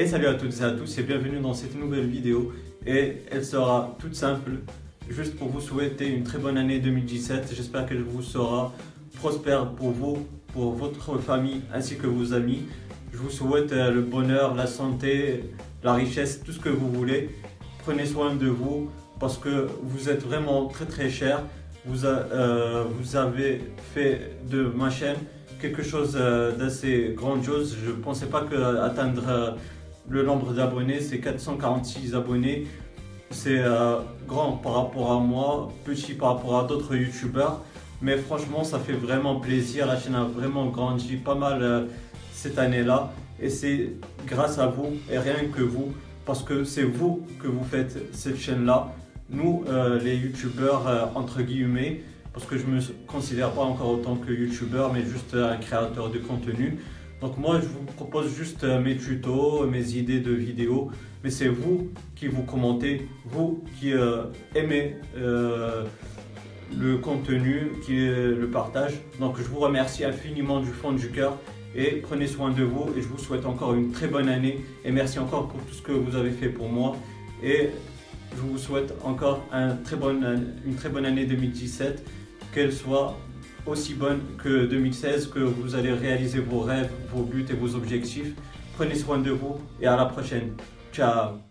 Et salut à toutes et à tous et bienvenue dans cette nouvelle vidéo et elle sera toute simple juste pour vous souhaiter une très bonne année 2017. J'espère qu'elle vous sera prospère pour vous, pour votre famille ainsi que vos amis. Je vous souhaite euh, le bonheur, la santé, la richesse, tout ce que vous voulez. Prenez soin de vous parce que vous êtes vraiment très très cher. Vous, euh, vous avez fait de ma chaîne quelque chose euh, d'assez grandiose. Je ne pensais pas que atteindre le nombre d'abonnés, c'est 446 abonnés. C'est grand par rapport à moi, petit par rapport à d'autres youtubeurs. Mais franchement, ça fait vraiment plaisir. La chaîne a vraiment grandi pas mal cette année-là. Et c'est grâce à vous et rien que vous, parce que c'est vous que vous faites cette chaîne-là. Nous, euh, les youtubeurs, euh, entre guillemets, parce que je me considère pas encore autant que youtubeur, mais juste un créateur de contenu. Donc moi, je vous propose juste euh, mes tutos, mes idées de vidéos, mais c'est vous qui vous commentez, vous qui aimez le contenu, qui le partage. Donc je vous remercie infiniment du fond du cœur et prenez soin de vous et je vous souhaite encore une très bonne année et merci encore pour tout ce que vous avez fait pour moi et je vous souhaite encore une très bonne année 2017, qu'elle soit aussi bonne que 2016, que vous allez réaliser vos rêves, vos buts et vos objectifs. Prenez soin de vous et à la prochaine. Ciao